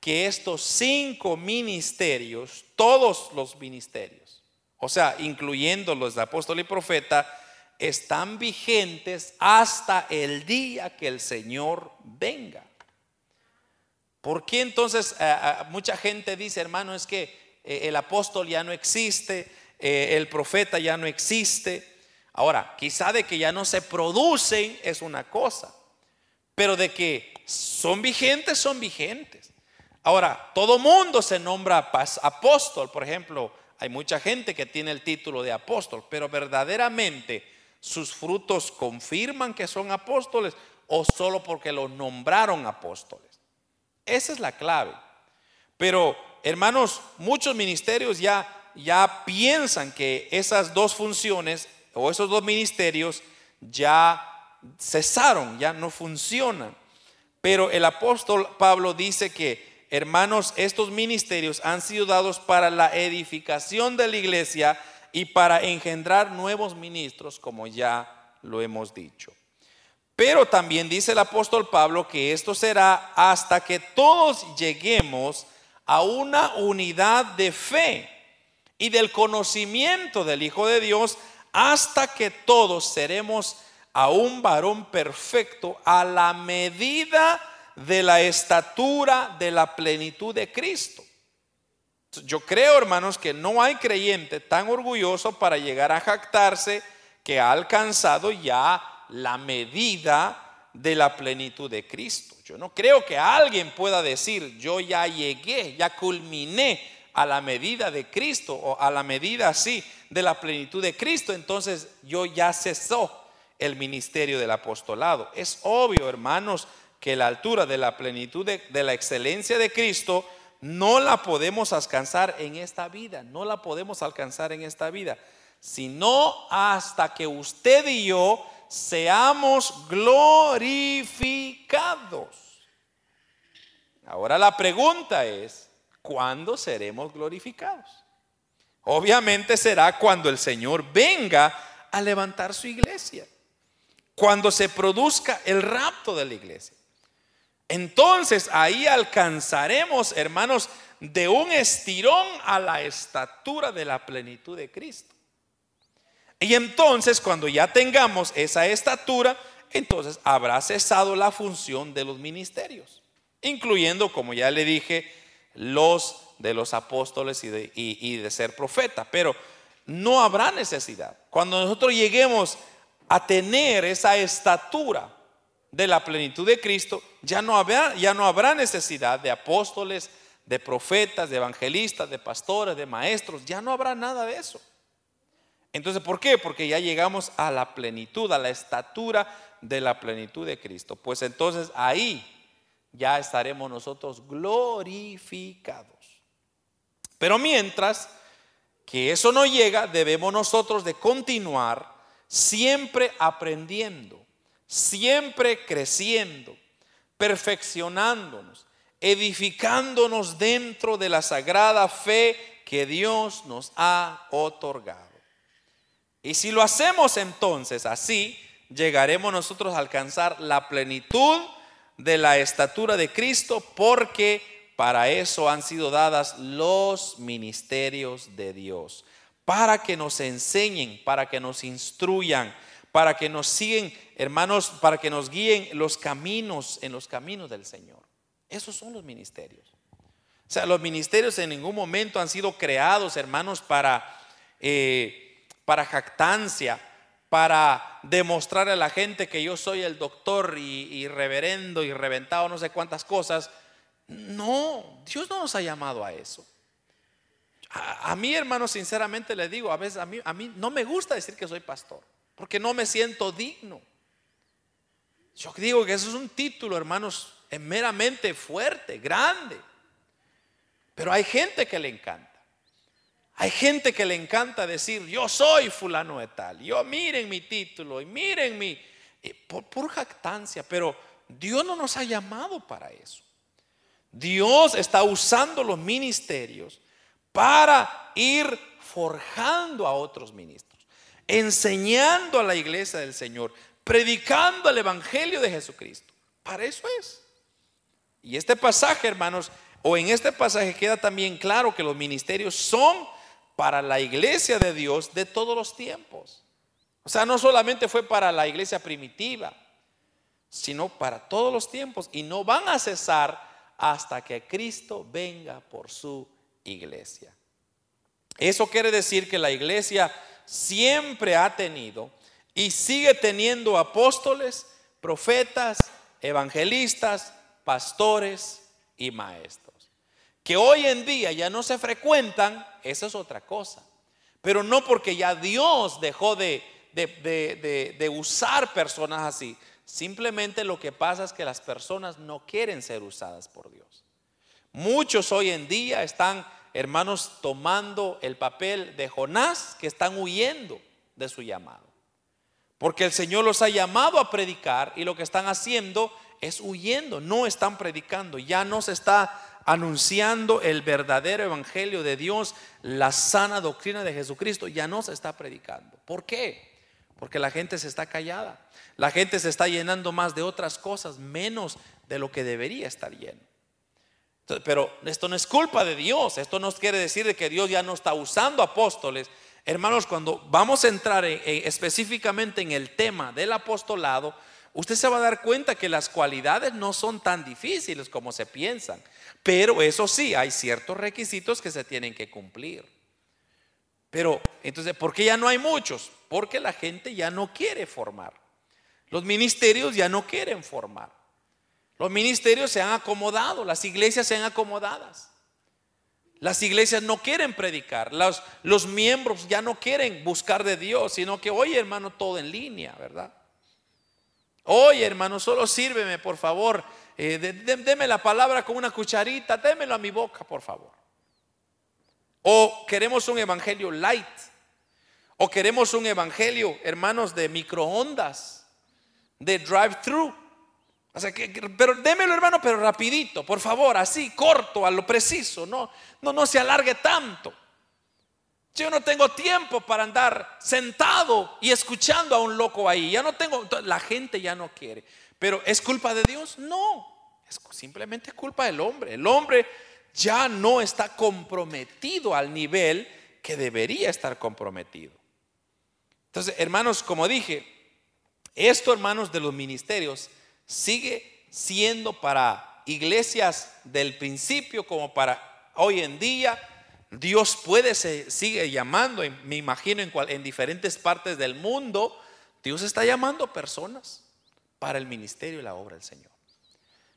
que estos cinco ministerios, todos los ministerios, o sea, incluyendo los de apóstol y profeta, están vigentes hasta el día que el Señor venga. ¿Por qué entonces eh, eh, mucha gente dice, hermano, es que eh, el apóstol ya no existe, el profeta ya no existe? Ahora, quizá de que ya no se producen es una cosa, pero de que son vigentes, son vigentes. Ahora, todo mundo se nombra apóstol, por ejemplo, hay mucha gente que tiene el título de apóstol, pero verdaderamente sus frutos confirman que son apóstoles o solo porque los nombraron apóstoles. Esa es la clave. Pero, hermanos, muchos ministerios ya, ya piensan que esas dos funciones o esos dos ministerios ya cesaron, ya no funcionan. Pero el apóstol Pablo dice que hermanos, estos ministerios han sido dados para la edificación de la iglesia y para engendrar nuevos ministros, como ya lo hemos dicho. Pero también dice el apóstol Pablo que esto será hasta que todos lleguemos a una unidad de fe y del conocimiento del Hijo de Dios, hasta que todos seremos a un varón perfecto a la medida de la estatura de la plenitud de Cristo. Yo creo, hermanos, que no hay creyente tan orgulloso para llegar a jactarse que ha alcanzado ya la medida de la plenitud de Cristo. Yo no creo que alguien pueda decir, yo ya llegué, ya culminé a la medida de Cristo o a la medida así de la plenitud de Cristo, entonces yo ya cesó el ministerio del apostolado. Es obvio, hermanos, que la altura de la plenitud de, la excelencia de Cristo no la podemos alcanzar en esta vida, no la podemos alcanzar en esta vida, sino hasta que usted y yo seamos glorificados. Ahora la pregunta es, ¿cuándo seremos glorificados? Obviamente será cuando el Señor venga a levantar su iglesia, cuando se produzca el rapto de la iglesia. Entonces ahí alcanzaremos, hermanos, de un estirón a la estatura de la plenitud de Cristo. Y entonces cuando ya tengamos esa estatura, entonces habrá cesado la función de los ministerios, incluyendo, como ya le dije, los de los apóstoles y de, ser profeta. Pero no habrá necesidad. Cuando nosotros lleguemos a tener esa estatura, de la plenitud de Cristo, ya no habrá, ya no habrá necesidad de apóstoles, de profetas, de evangelistas, de pastores, de maestros, ya no habrá nada de eso. Entonces, ¿por qué? Porque ya llegamos a la plenitud, a la estatura de la plenitud de Cristo. Pues entonces ahí ya estaremos nosotros glorificados. Pero mientras que eso no llega, debemos nosotros de continuar siempre aprendiendo siempre creciendo, perfeccionándonos, edificándonos dentro de la sagrada fe que Dios nos ha otorgado. Y si lo hacemos entonces así, llegaremos nosotros a alcanzar la plenitud de la estatura de Cristo porque para eso han sido dadas los ministerios de Dios, para que nos enseñen, para que nos instruyan, para que nos siguen, hermanos, para que nos guíen los caminos en los caminos del Señor. Esos son los ministerios. O sea, los ministerios en ningún momento han sido creados, hermanos, para, eh, para jactancia, para demostrar a la gente que yo soy el doctor y, reverendo y reventado no sé cuántas cosas. No, Dios no nos ha llamado a eso. A, mí, hermano, sinceramente le digo, a veces a mí, a mí no me gusta decir que soy pastor, porque no me siento digno. Yo digo que eso es un título, hermanos, meramente fuerte, grande. Pero hay gente que le encanta. Hay gente que le encanta decir, yo soy fulano de tal, yo miren mi título y miren mi... Por, por jactancia, pero Dios no nos ha llamado para eso. Dios está usando los ministerios para ir forjando a otros ministros, enseñando a la iglesia del Señor, predicando el Evangelio de Jesucristo. Para eso es. Y este pasaje, hermanos, o en este pasaje queda también claro que los ministerios son para la iglesia de Dios de todos los tiempos. O sea, no solamente fue para la iglesia primitiva, sino para todos los tiempos. Y no van a cesar hasta que Cristo venga por su iglesia. Eso quiere decir que la iglesia siempre ha tenido y sigue teniendo apóstoles, profetas, evangelistas, pastores y maestros que hoy en día ya no se frecuentan, eso es otra cosa. Pero no porque ya Dios dejó de, de, usar personas así. Simplemente lo que pasa es que las personas no quieren ser usadas por Dios. Muchos hoy en día están, hermanos, tomando el papel de Jonás, que están huyendo de su llamado. Porque el Señor los ha llamado a predicar y lo que están haciendo es huyendo, no están predicando, ya no se está anunciando el verdadero evangelio de Dios, la sana doctrina de Jesucristo, ya no se está predicando. ¿Por qué? Porque la gente se está callada. La gente se está llenando más de otras cosas, menos de lo que debería estar lleno. Pero esto no es culpa de Dios, esto no quiere decir que Dios ya no está usando apóstoles. Hermanos, cuando vamos a entrar específicamente en el tema del apostolado, usted se va a dar cuenta que las cualidades no son tan difíciles como se piensan. Pero eso sí, hay ciertos requisitos que se tienen que cumplir. Pero entonces, ¿por qué ya no hay muchos? Porque la gente ya no quiere formar. Los ministerios ya no quieren formar. Los ministerios se han acomodado, las iglesias se han acomodadas. Las iglesias no quieren predicar, los, los miembros ya no quieren buscar de Dios, sino que, oye hermano, todo en línea, ¿verdad? Oye hermano, solo sírveme, por favor, eh, deme la palabra con una cucharita, démelo a mi boca, por favor. O queremos un evangelio light. O queremos un evangelio, hermanos, de microondas, de drive-thru. Pero démelo, hermano, pero rapidito, por favor, así, corto, a lo preciso, no, no, no se alargue tanto. Yo no tengo tiempo para andar sentado y escuchando a un loco ahí. Ya no tengo, la gente ya no quiere. Pero ¿es culpa de Dios? No, es simplemente culpa del hombre. El hombre ya no está comprometido al nivel que debería estar comprometido. Entonces, hermanos, como dije, esto, hermanos, de los ministerios sigue siendo para iglesias del principio como para hoy en día. Dios puede, se sigue llamando, me imagino, en, en diferentes partes del mundo, Dios está llamando personas para el ministerio y la obra del Señor.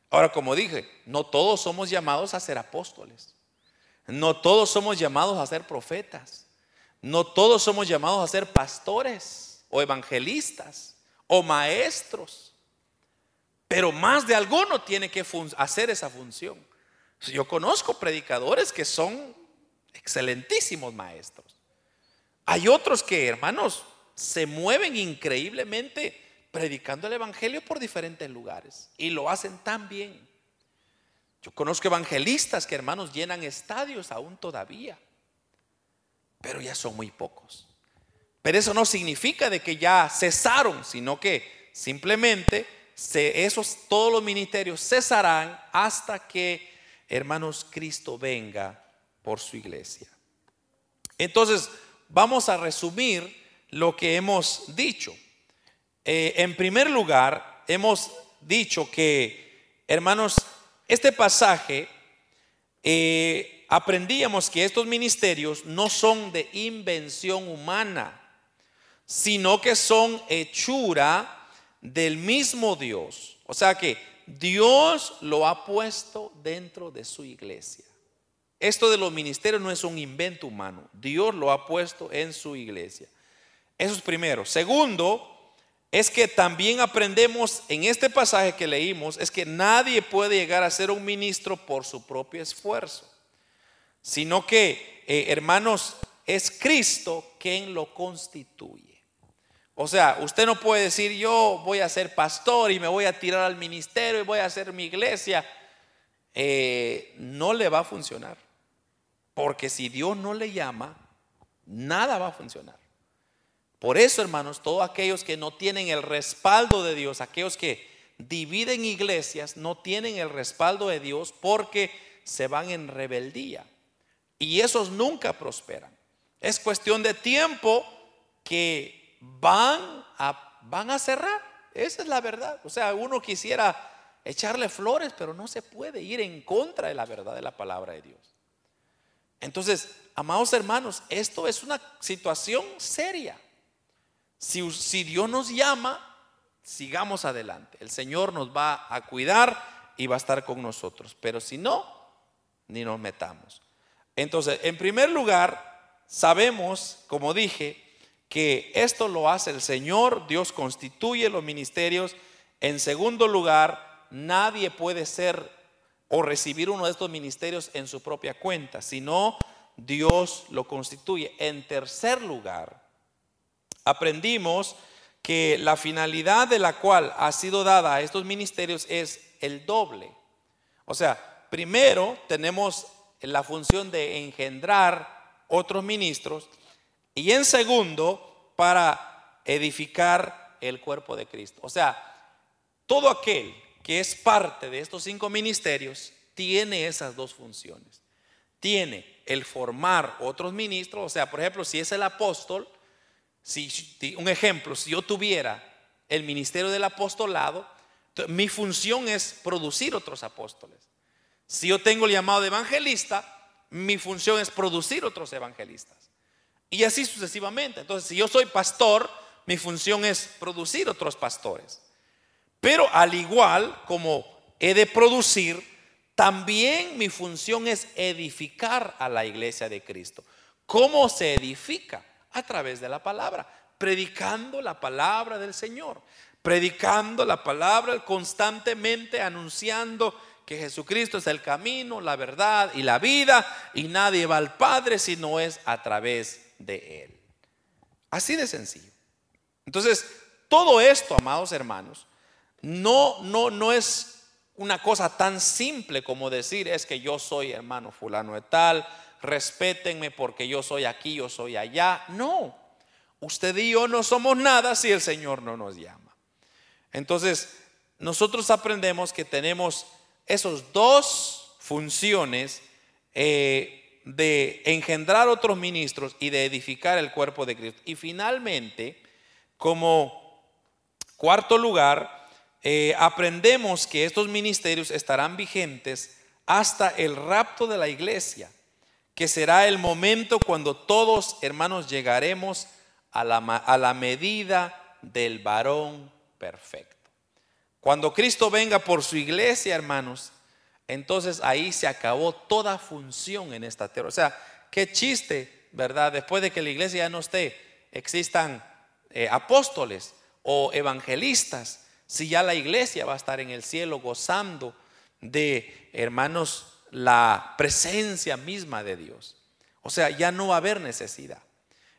Ahora, como dije, no todos somos llamados a ser apóstoles. No todos somos llamados a ser profetas. No todos somos llamados a ser pastores o evangelistas o maestros. Pero más de alguno tiene que hacer esa función. Yo conozco predicadores que son excelentísimos maestros. Hay otros que, hermanos, se mueven increíblemente predicando el Evangelio por diferentes lugares y lo hacen tan bien. Yo conozco evangelistas que hermanos llenan estadios aún todavía, pero ya son muy pocos. Pero eso no significa de que ya cesaron, sino que simplemente esos todos los ministerios cesarán hasta que hermanos Cristo venga por su iglesia. Entonces, vamos a resumir lo que hemos dicho. Eh, en primer lugar, hemos dicho que, hermanos, este pasaje eh, aprendíamos que estos ministerios no son de invención humana, sino que son hechura del mismo Dios. O sea que Dios lo ha puesto dentro de su iglesia. Esto de los ministerios no es un invento humano. Dios lo ha puesto en su iglesia. Eso es primero. Segundo, es que también aprendemos en este pasaje que leímos, es que nadie puede llegar a ser un ministro por su propio esfuerzo, sino que, eh, hermanos, es Cristo quien lo constituye. O sea, usted no puede decir yo voy a ser pastor y me voy a tirar al ministerio y voy a hacer mi iglesia. Eh, no le va a funcionar. Porque si Dios no le llama, nada va a funcionar. Por eso, hermanos, todos aquellos que no tienen el respaldo de Dios, aquellos que dividen iglesias, no tienen el respaldo de Dios porque se van en rebeldía. Y esos nunca prosperan. Es cuestión de tiempo que van a, van a cerrar. Esa es la verdad. O sea, uno quisiera echarle flores, pero no se puede ir en contra de la verdad de la palabra de Dios. Entonces, amados hermanos, esto es una situación seria. Si, Dios nos llama, sigamos adelante. El Señor nos va a cuidar y va a estar con nosotros. Pero si no, ni nos metamos. Entonces, en primer lugar, sabemos, como dije, que esto lo hace el Señor, Dios constituye los ministerios. En segundo lugar, nadie puede ser o recibir uno de estos ministerios en su propia cuenta, sino Dios lo constituye. En tercer lugar, aprendimos que la finalidad de la cual ha sido dada a estos ministerios es el doble. O sea, primero tenemos la función de engendrar otros ministros y en segundo para edificar el cuerpo de Cristo. O sea, todo aquel que es parte de estos cinco ministerios tiene esas dos funciones. Tiene el formar otros ministros, o sea, por ejemplo, si es el apóstol, si, un ejemplo, si yo tuviera el ministerio del apostolado, mi función es producir otros apóstoles. Si yo tengo el llamado de evangelista, mi función es producir otros evangelistas. Y así sucesivamente. Entonces, si yo soy pastor, mi función es producir otros pastores. Pero al igual como he de producir, también mi función es edificar a la iglesia de Cristo. ¿Cómo se edifica? A través de la palabra, predicando la palabra del Señor, predicando la palabra constantemente, anunciando que Jesucristo es el camino, la verdad y la vida, y nadie va al Padre si no es a través de Él. Así de sencillo. Entonces, todo esto, amados hermanos, no, no, no es una cosa tan simple como decir es que yo soy hermano fulano de tal, respétenme porque yo soy aquí, yo soy allá. No, usted y yo no somos nada si el Señor no nos llama. Entonces, nosotros aprendemos que tenemos esos dos funciones eh, de engendrar otros ministros y de edificar el cuerpo de Cristo. Y finalmente, como cuarto lugar, eh, aprendemos que estos ministerios estarán vigentes hasta el rapto de la iglesia que será el momento cuando todos, hermanos, llegaremos a la, a la medida del varón perfecto. Cuando Cristo venga por su iglesia, hermanos, entonces ahí se acabó toda función en esta tierra. O sea, qué chiste, ¿verdad? Después de que la iglesia ya no esté, existan eh, apóstoles o evangelistas, si ya la iglesia va a estar en el cielo gozando de, hermanos, la presencia misma de Dios. O sea, ya no va a haber necesidad.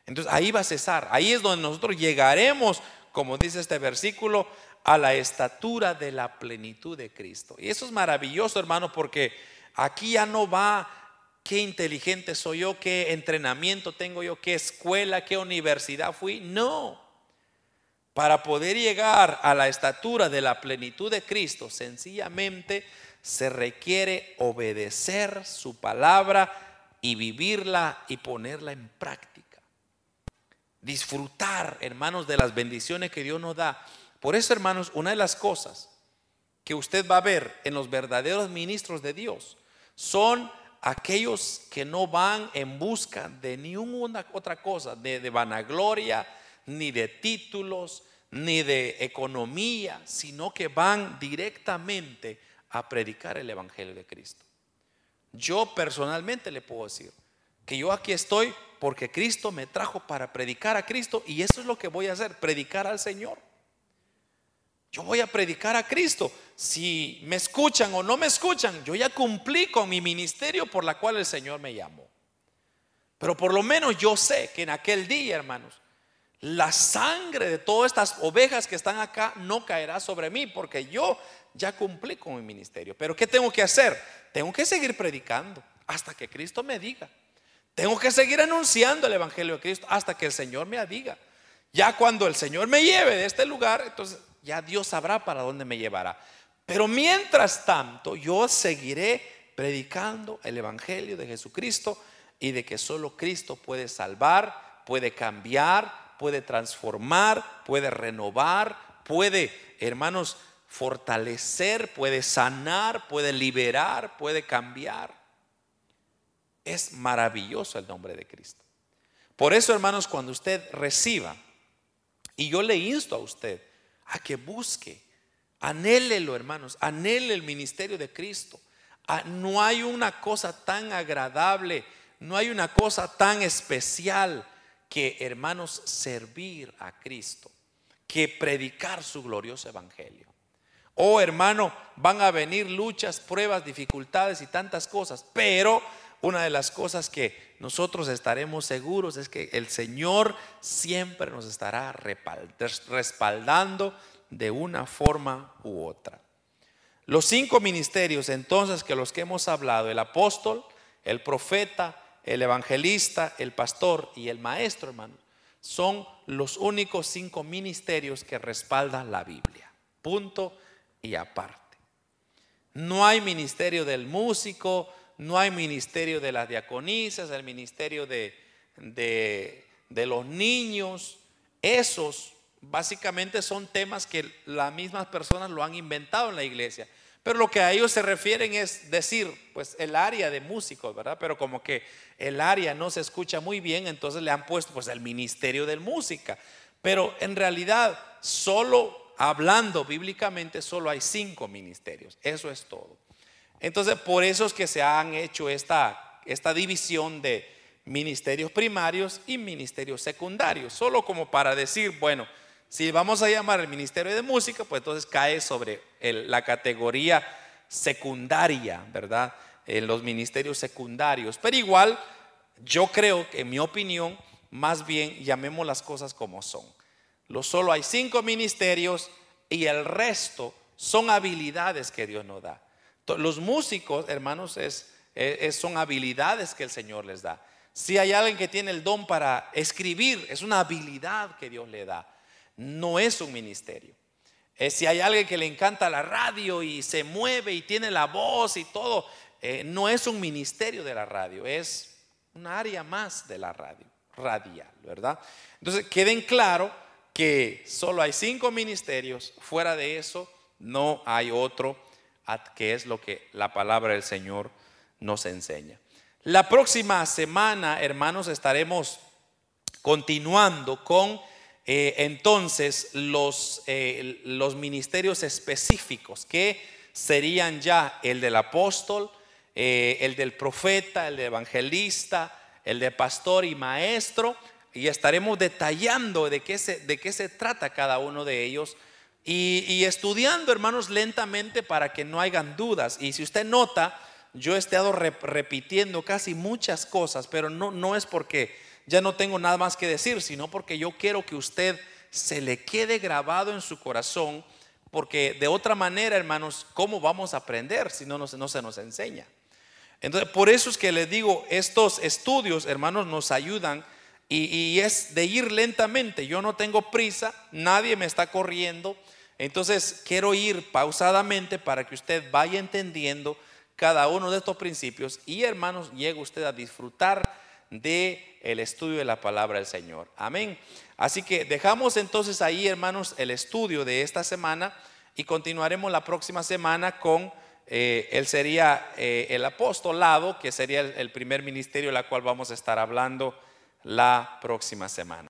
Entonces ahí va a cesar. Ahí es donde nosotros llegaremos como dice este versículo, a la estatura de la plenitud de Cristo. Y eso es maravilloso, hermano, porque aquí ya no va qué inteligente soy yo, qué entrenamiento tengo yo, qué escuela, qué universidad fui. No. Para poder llegar a la estatura de la plenitud de Cristo, sencillamente se requiere obedecer su palabra y vivirla y ponerla en práctica. Disfrutar, hermanos, de las bendiciones que Dios nos da. Por eso, hermanos, una de las cosas que usted va a ver en los verdaderos ministros de Dios son aquellos que no van en busca de ninguna otra cosa, de, de vanagloria, ni de títulos, ni de economía, sino que van directamente a predicar el Evangelio de Cristo. Yo personalmente le puedo decir que yo aquí estoy porque Cristo me trajo para predicar a Cristo y eso es lo que voy a hacer, predicar al Señor. Yo voy a predicar a Cristo. Si me escuchan o no me escuchan, yo ya cumplí con mi ministerio por la cual el Señor me llamó. Pero por lo menos yo sé que en aquel día, hermanos, la sangre de todas estas ovejas que están acá no caerá sobre mí porque yo ya cumplí con mi ministerio. Pero ¿qué tengo que hacer? Tengo que seguir predicando hasta que Cristo me diga. Tengo que seguir anunciando el Evangelio de Cristo hasta que el Señor me diga. Ya cuando el Señor me lleve de este lugar, entonces ya Dios sabrá para dónde me llevará. Pero mientras tanto, yo seguiré predicando el Evangelio de Jesucristo y de que solo Cristo puede salvar, puede cambiar, puede transformar, puede renovar, puede, hermanos, fortalecer, puede sanar, puede liberar, puede cambiar. Es maravilloso el nombre de Cristo. Por eso, hermanos, cuando usted reciba, y yo le insto a usted, a que busque, anhélelo hermanos, anhele el ministerio de Cristo. Ah, no hay una cosa tan agradable, no hay una cosa tan especial que hermanos servir a Cristo, que predicar su glorioso evangelio. Oh hermano, van a venir luchas, pruebas, dificultades y tantas cosas, pero una de las cosas que nosotros estaremos seguros es que el Señor siempre nos estará respaldando de una forma u otra. Los cinco ministerios entonces que los que hemos hablado, el apóstol, el profeta, el evangelista, el pastor y el maestro, hermano, son los únicos cinco ministerios que respaldan la Biblia. Punto y aparte. No hay ministerio del músico, no hay ministerio de las diaconisas, el ministerio de, de, los niños. Esos básicamente son temas que las mismas personas lo han inventado en la iglesia. Pero lo que a ellos se refieren es decir, pues el área de músicos, ¿verdad? Pero como que el área no se escucha muy bien, entonces le han puesto pues el ministerio de música. Pero en realidad, solo hablando bíblicamente, solo hay cinco ministerios. Eso es todo. Entonces, por eso es que se han hecho esta, esta división de ministerios primarios y ministerios secundarios, solo como para decir, bueno, si vamos a llamar el ministerio de música, pues entonces cae sobre la categoría secundaria, ¿verdad? En los ministerios secundarios. Pero igual, yo creo que en mi opinión, más bien llamemos las cosas como son. Lo solo hay cinco ministerios y el resto son habilidades que Dios nos da. Los músicos, hermanos, es, son habilidades que el Señor les da. Si hay alguien que tiene el don para escribir, es una habilidad que Dios le da. No es un ministerio. Eh, si hay alguien que le encanta la radio y se mueve y tiene la voz y todo, eh, no es un ministerio de la radio, es un área más de la radio, radial, ¿verdad? Entonces, queden claro que solo hay cinco ministerios, fuera de eso no hay otro que es lo que la palabra del Señor nos enseña. La próxima semana, hermanos, estaremos continuando con eh, entonces los, eh, los ministerios específicos, que serían ya el del apóstol, eh, el del profeta, el del evangelista, el de pastor y maestro, y estaremos detallando de qué se, de qué se trata cada uno de ellos y, estudiando, hermanos, lentamente para que no hayan dudas. Y si usted nota, yo he estado repitiendo casi muchas cosas, pero no, no es porque ya no tengo nada más que decir, sino porque yo quiero que usted se le quede grabado en su corazón, porque de otra manera, hermanos, ¿cómo vamos a aprender si no, no, se nos enseña? Entonces, por eso es que les digo, estos estudios, hermanos, nos ayudan y, es de ir lentamente. Yo no tengo prisa, nadie me está corriendo. Entonces, quiero ir pausadamente para que usted vaya entendiendo cada uno de estos principios y, hermanos, llegue usted a disfrutar de estudio de la palabra del Señor. Amén. Así que dejamos entonces ahí, hermanos, el estudio de esta semana y continuaremos la próxima semana con eh, él sería eh, el apostolado, que sería el, el primer ministerio, la cual vamos a estar hablando la próxima semana.